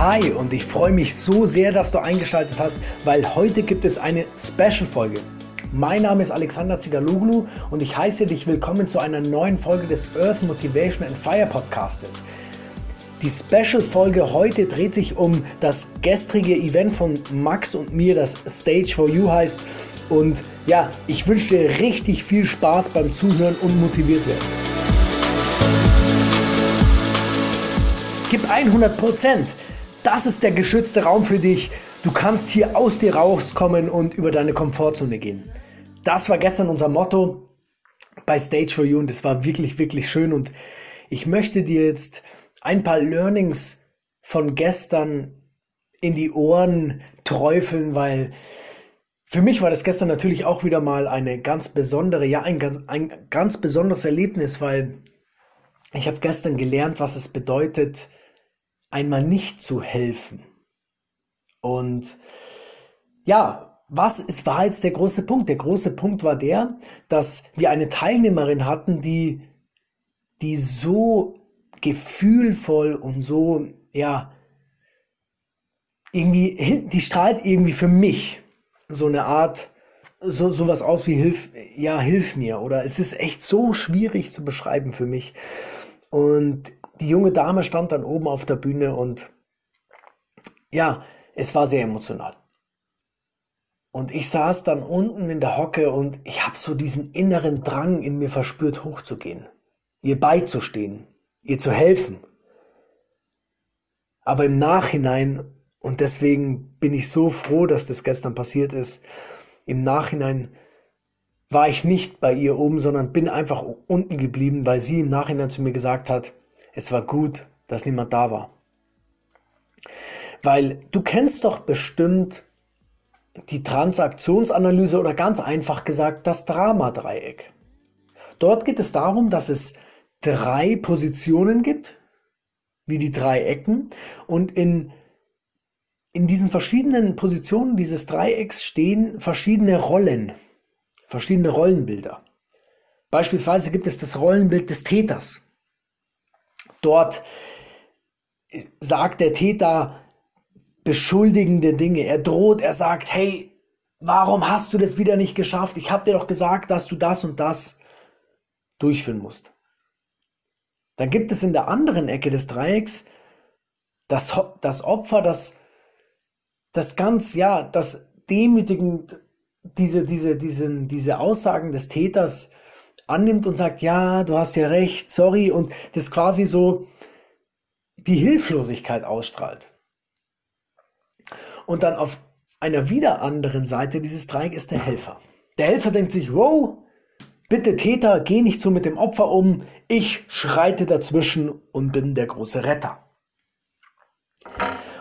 Hi und ich freue mich so sehr, dass du eingeschaltet hast, weil heute gibt es eine Special-Folge. Mein Name ist Alexander Zigaloglu und ich heiße dich willkommen zu einer neuen Folge des Earth Motivation and Fire Podcastes. Die Special-Folge heute dreht sich um das gestrige Event von Max und mir, das Stage for You heißt. Und ja, ich wünsche dir richtig viel Spaß beim Zuhören und motiviert werden. Gib 100 Prozent. Das ist der geschützte Raum für dich. Du kannst hier aus dir rauskommen und über deine Komfortzone gehen. Das war gestern unser Motto bei Stage for You und es war wirklich, wirklich schön und ich möchte dir jetzt ein paar Learnings von gestern in die Ohren träufeln, weil für mich war das gestern natürlich auch wieder mal eine ganz besondere, ja, ein ganz, ein ganz besonderes Erlebnis, weil ich habe gestern gelernt, was es bedeutet, einmal nicht zu helfen. Und ja, was ist, war jetzt der große Punkt? Der große Punkt war der, dass wir eine Teilnehmerin hatten, die, die so gefühlvoll und so, ja, irgendwie, die strahlt irgendwie für mich so eine Art, so, sowas aus wie hilf, ja, hilf mir. Oder es ist echt so schwierig zu beschreiben für mich. Und die junge Dame stand dann oben auf der Bühne und ja, es war sehr emotional. Und ich saß dann unten in der Hocke und ich habe so diesen inneren Drang in mir verspürt, hochzugehen, ihr beizustehen, ihr zu helfen. Aber im Nachhinein, und deswegen bin ich so froh, dass das gestern passiert ist, im Nachhinein war ich nicht bei ihr oben, sondern bin einfach unten geblieben, weil sie im Nachhinein zu mir gesagt hat, es war gut, dass niemand da war. Weil du kennst doch bestimmt die Transaktionsanalyse oder ganz einfach gesagt das Dramadreieck. Dort geht es darum, dass es drei Positionen gibt, wie die drei Ecken, und in, in diesen verschiedenen Positionen dieses Dreiecks stehen verschiedene Rollen, verschiedene Rollenbilder. Beispielsweise gibt es das Rollenbild des Täters. Dort sagt der Täter beschuldigende Dinge. Er droht, er sagt, hey, warum hast du das wieder nicht geschafft? Ich habe dir doch gesagt, dass du das und das durchführen musst. Dann gibt es in der anderen Ecke des Dreiecks das, das Opfer, das, das ganz, ja, das demütigend diese, diese, diese, diese Aussagen des Täters annimmt und sagt, ja, du hast ja recht, sorry, und das quasi so die Hilflosigkeit ausstrahlt. Und dann auf einer wieder anderen Seite dieses Dreiecks ist der Helfer. Der Helfer denkt sich, wow, bitte Täter, geh nicht so mit dem Opfer um, ich schreite dazwischen und bin der große Retter.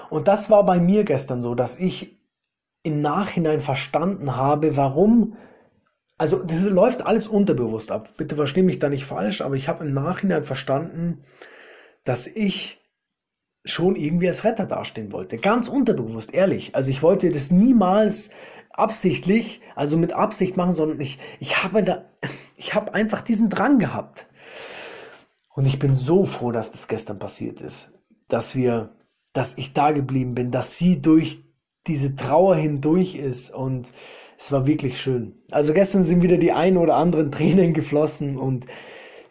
Und das war bei mir gestern so, dass ich im Nachhinein verstanden habe, warum also das läuft alles unterbewusst ab. Bitte verstehe mich da nicht falsch, aber ich habe im Nachhinein verstanden, dass ich schon irgendwie als Retter dastehen wollte. Ganz unterbewusst, ehrlich. Also ich wollte das niemals absichtlich, also mit Absicht machen, sondern ich, ich habe da, ich habe einfach diesen Drang gehabt. Und ich bin so froh, dass das gestern passiert ist. Dass wir, dass ich da geblieben bin, dass sie durch diese Trauer hindurch ist und es war wirklich schön. Also gestern sind wieder die ein oder anderen Tränen geflossen und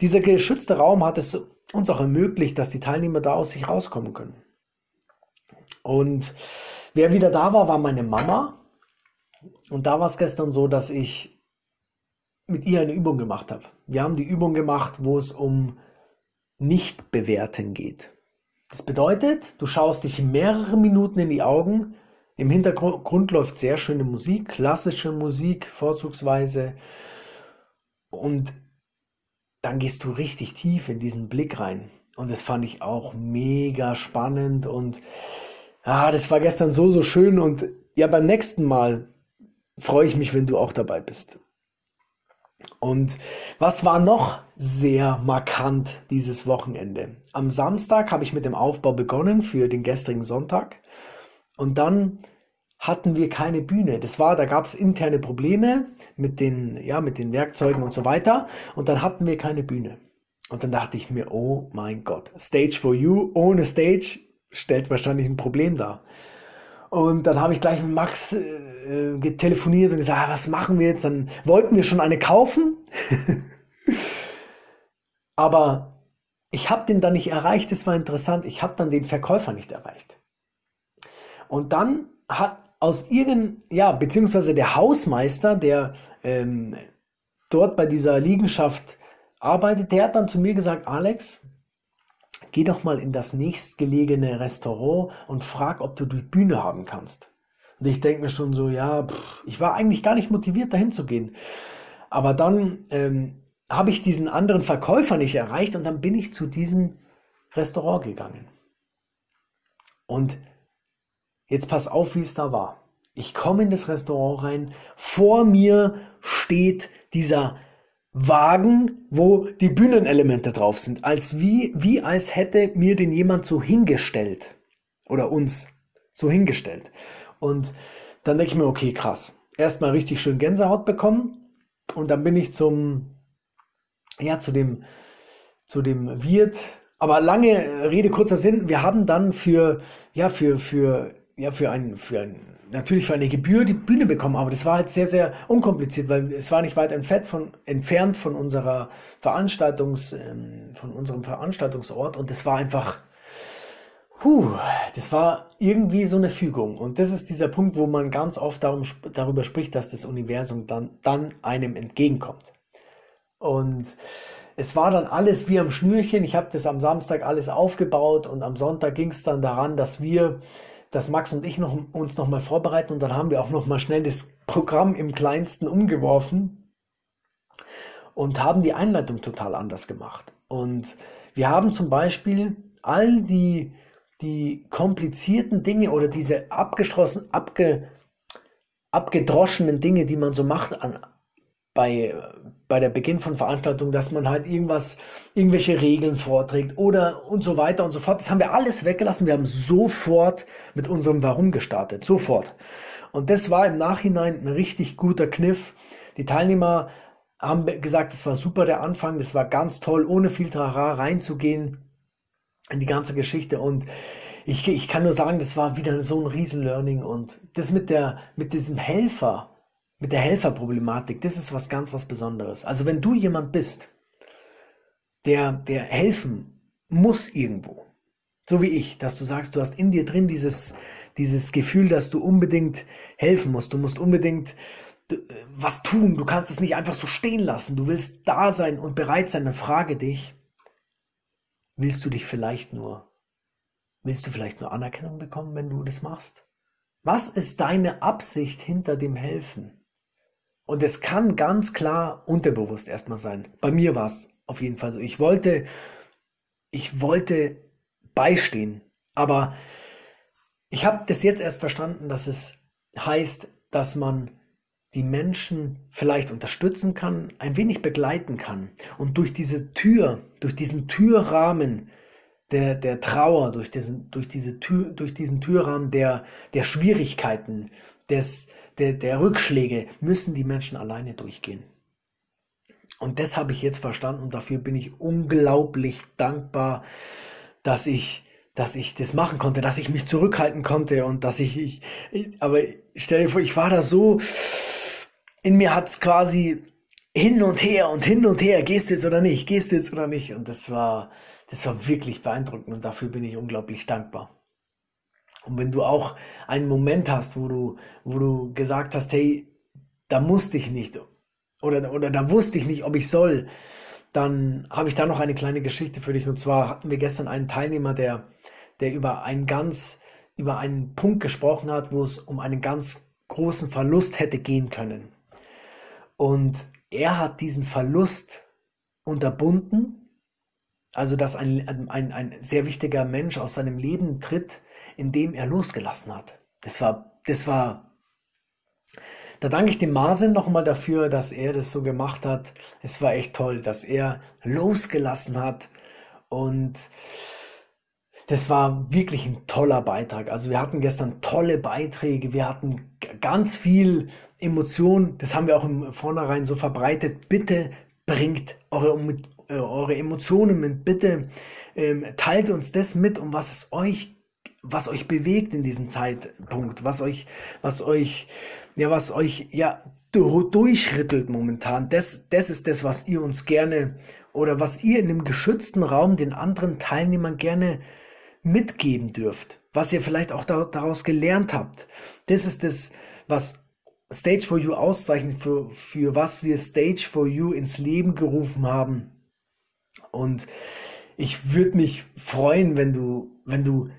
dieser geschützte Raum hat es uns auch ermöglicht, dass die Teilnehmer da aus sich rauskommen können. Und wer wieder da war, war meine Mama. Und da war es gestern so, dass ich mit ihr eine Übung gemacht habe. Wir haben die Übung gemacht, wo es um Nicht-Bewerten geht. Das bedeutet, du schaust dich mehrere Minuten in die Augen im Hintergrund läuft sehr schöne Musik, klassische Musik vorzugsweise. Und dann gehst du richtig tief in diesen Blick rein. Und das fand ich auch mega spannend und ah, das war gestern so, so schön. Und ja, beim nächsten Mal freue ich mich, wenn du auch dabei bist. Und was war noch sehr markant dieses Wochenende? Am Samstag habe ich mit dem Aufbau begonnen für den gestrigen Sonntag. Und dann hatten wir keine Bühne. Das war, da gab es interne Probleme mit den, ja, mit den Werkzeugen und so weiter. Und dann hatten wir keine Bühne. Und dann dachte ich mir, oh mein Gott, Stage for You ohne Stage, stellt wahrscheinlich ein Problem dar. Und dann habe ich gleich mit Max äh, getelefoniert und gesagt, ah, was machen wir jetzt? Dann wollten wir schon eine kaufen. Aber ich habe den dann nicht erreicht, das war interessant. Ich habe dann den Verkäufer nicht erreicht. Und dann hat aus irgendeinem, ja, beziehungsweise der Hausmeister, der ähm, dort bei dieser Liegenschaft arbeitet, der hat dann zu mir gesagt, Alex, geh doch mal in das nächstgelegene Restaurant und frag, ob du die Bühne haben kannst. Und ich denke mir schon so, ja, pff, ich war eigentlich gar nicht motiviert, dahin zu gehen. Aber dann ähm, habe ich diesen anderen Verkäufer nicht erreicht und dann bin ich zu diesem Restaurant gegangen. Und jetzt pass auf, wie es da war. Ich komme in das Restaurant rein, vor mir steht dieser Wagen, wo die Bühnenelemente drauf sind, als wie, wie als hätte mir den jemand so hingestellt oder uns so hingestellt. Und dann denke ich mir, okay, krass. Erstmal richtig schön Gänsehaut bekommen und dann bin ich zum, ja, zu dem, zu dem Wirt. Aber lange Rede, kurzer Sinn. Wir haben dann für, ja, für, für, ja, für ein, für ein natürlich für eine Gebühr die Bühne bekommen, aber das war halt sehr, sehr unkompliziert, weil es war nicht weit entfernt von, entfernt von unserer Veranstaltungs, ähm, von unserem Veranstaltungsort und es war einfach, huh, das war irgendwie so eine Fügung. Und das ist dieser Punkt, wo man ganz oft darum, darüber spricht, dass das Universum dann, dann einem entgegenkommt. Und es war dann alles wie am Schnürchen. Ich habe das am Samstag alles aufgebaut und am Sonntag ging es dann daran, dass wir dass Max und ich noch, uns nochmal vorbereiten und dann haben wir auch nochmal schnell das Programm im kleinsten umgeworfen und haben die Einleitung total anders gemacht. Und wir haben zum Beispiel all die, die komplizierten Dinge oder diese abgeschlossen, abge, abgedroschenen Dinge, die man so macht an, bei, bei der Beginn von Veranstaltungen, dass man halt irgendwas, irgendwelche Regeln vorträgt oder und so weiter und so fort. Das haben wir alles weggelassen. Wir haben sofort mit unserem Warum gestartet. Sofort. Und das war im Nachhinein ein richtig guter Kniff. Die Teilnehmer haben gesagt, es war super der Anfang, das war ganz toll, ohne viel Trara reinzugehen in die ganze Geschichte. Und ich, ich kann nur sagen, das war wieder so ein Riesen-Learning. Und das mit der, mit diesem Helfer, mit der Helferproblematik, das ist was ganz was Besonderes. Also wenn du jemand bist, der, der helfen muss irgendwo, so wie ich, dass du sagst, du hast in dir drin dieses, dieses Gefühl, dass du unbedingt helfen musst, du musst unbedingt äh, was tun, du kannst es nicht einfach so stehen lassen, du willst da sein und bereit sein, dann frage dich, willst du dich vielleicht nur, willst du vielleicht nur Anerkennung bekommen, wenn du das machst? Was ist deine Absicht hinter dem Helfen? Und es kann ganz klar unterbewusst erstmal sein. Bei mir war es auf jeden Fall so. Ich wollte, ich wollte beistehen. Aber ich habe das jetzt erst verstanden, dass es heißt, dass man die Menschen vielleicht unterstützen kann, ein wenig begleiten kann. Und durch diese Tür, durch diesen Türrahmen der, der Trauer, durch diesen, durch diese Tür, durch diesen Türrahmen der, der Schwierigkeiten, des, der, der Rückschläge müssen die Menschen alleine durchgehen. Und das habe ich jetzt verstanden und dafür bin ich unglaublich dankbar, dass ich, dass ich das machen konnte, dass ich mich zurückhalten konnte und dass ich, ich, ich aber stell dir vor, ich war da so, in mir hat es quasi hin und her und hin und her, gehst du jetzt oder nicht, gehst du jetzt oder nicht und das war, das war wirklich beeindruckend und dafür bin ich unglaublich dankbar. Und wenn du auch einen Moment hast, wo du, wo du gesagt hast, hey, da musste ich nicht oder, oder da wusste ich nicht, ob ich soll, dann habe ich da noch eine kleine Geschichte für dich. Und zwar hatten wir gestern einen Teilnehmer, der, der über einen ganz, über einen Punkt gesprochen hat, wo es um einen ganz großen Verlust hätte gehen können. Und er hat diesen Verlust unterbunden, also dass ein, ein, ein sehr wichtiger Mensch aus seinem Leben tritt, in dem er losgelassen hat. Das war, das war, da danke ich dem Marsen nochmal dafür, dass er das so gemacht hat. Es war echt toll, dass er losgelassen hat und das war wirklich ein toller Beitrag. Also wir hatten gestern tolle Beiträge, wir hatten ganz viel Emotion, das haben wir auch im Vornherein so verbreitet. Bitte bringt eure, äh, eure Emotionen mit, bitte ähm, teilt uns das mit, um was es euch was euch bewegt in diesem Zeitpunkt, was euch, was euch, ja, was euch, ja, durchrittelt momentan. Das, das ist das, was ihr uns gerne oder was ihr in dem geschützten Raum den anderen Teilnehmern gerne mitgeben dürft, was ihr vielleicht auch daraus gelernt habt. Das ist das, was Stage for You auszeichnet, für, für was wir Stage for You ins Leben gerufen haben. Und ich würde mich freuen, wenn du, wenn du,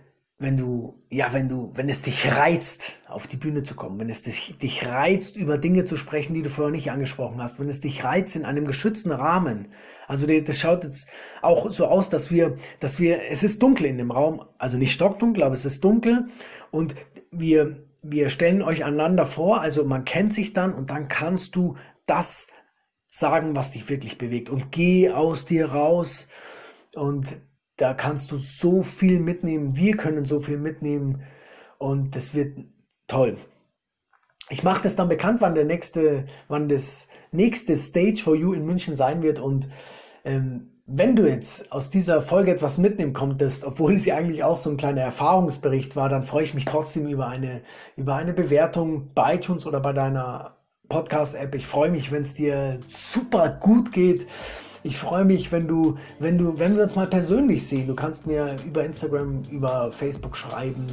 wenn du, ja, wenn du, wenn es dich reizt, auf die Bühne zu kommen, wenn es dich, dich reizt, über Dinge zu sprechen, die du vorher nicht angesprochen hast, wenn es dich reizt in einem geschützten Rahmen. Also das schaut jetzt auch so aus, dass wir, dass wir, es ist dunkel in dem Raum, also nicht stockdunkel, aber es ist dunkel und wir, wir stellen euch einander vor, also man kennt sich dann und dann kannst du das sagen, was dich wirklich bewegt und geh aus dir raus und da kannst du so viel mitnehmen. Wir können so viel mitnehmen und das wird toll. Ich mache das dann bekannt, wann der nächste, wann das nächste Stage for You in München sein wird und ähm, wenn du jetzt aus dieser Folge etwas mitnehmen konntest, obwohl sie eigentlich auch so ein kleiner Erfahrungsbericht war, dann freue ich mich trotzdem über eine, über eine Bewertung bei iTunes oder bei deiner Podcast-App. Ich freue mich, wenn es dir super gut geht. Ich freue mich, wenn du, wenn du, wenn wir uns mal persönlich sehen. Du kannst mir über Instagram, über Facebook schreiben.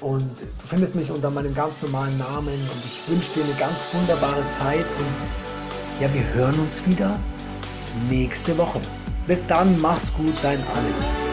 Und du findest mich unter meinem ganz normalen Namen. Und ich wünsche dir eine ganz wunderbare Zeit. Und ja, wir hören uns wieder nächste Woche. Bis dann, mach's gut, dein Alex.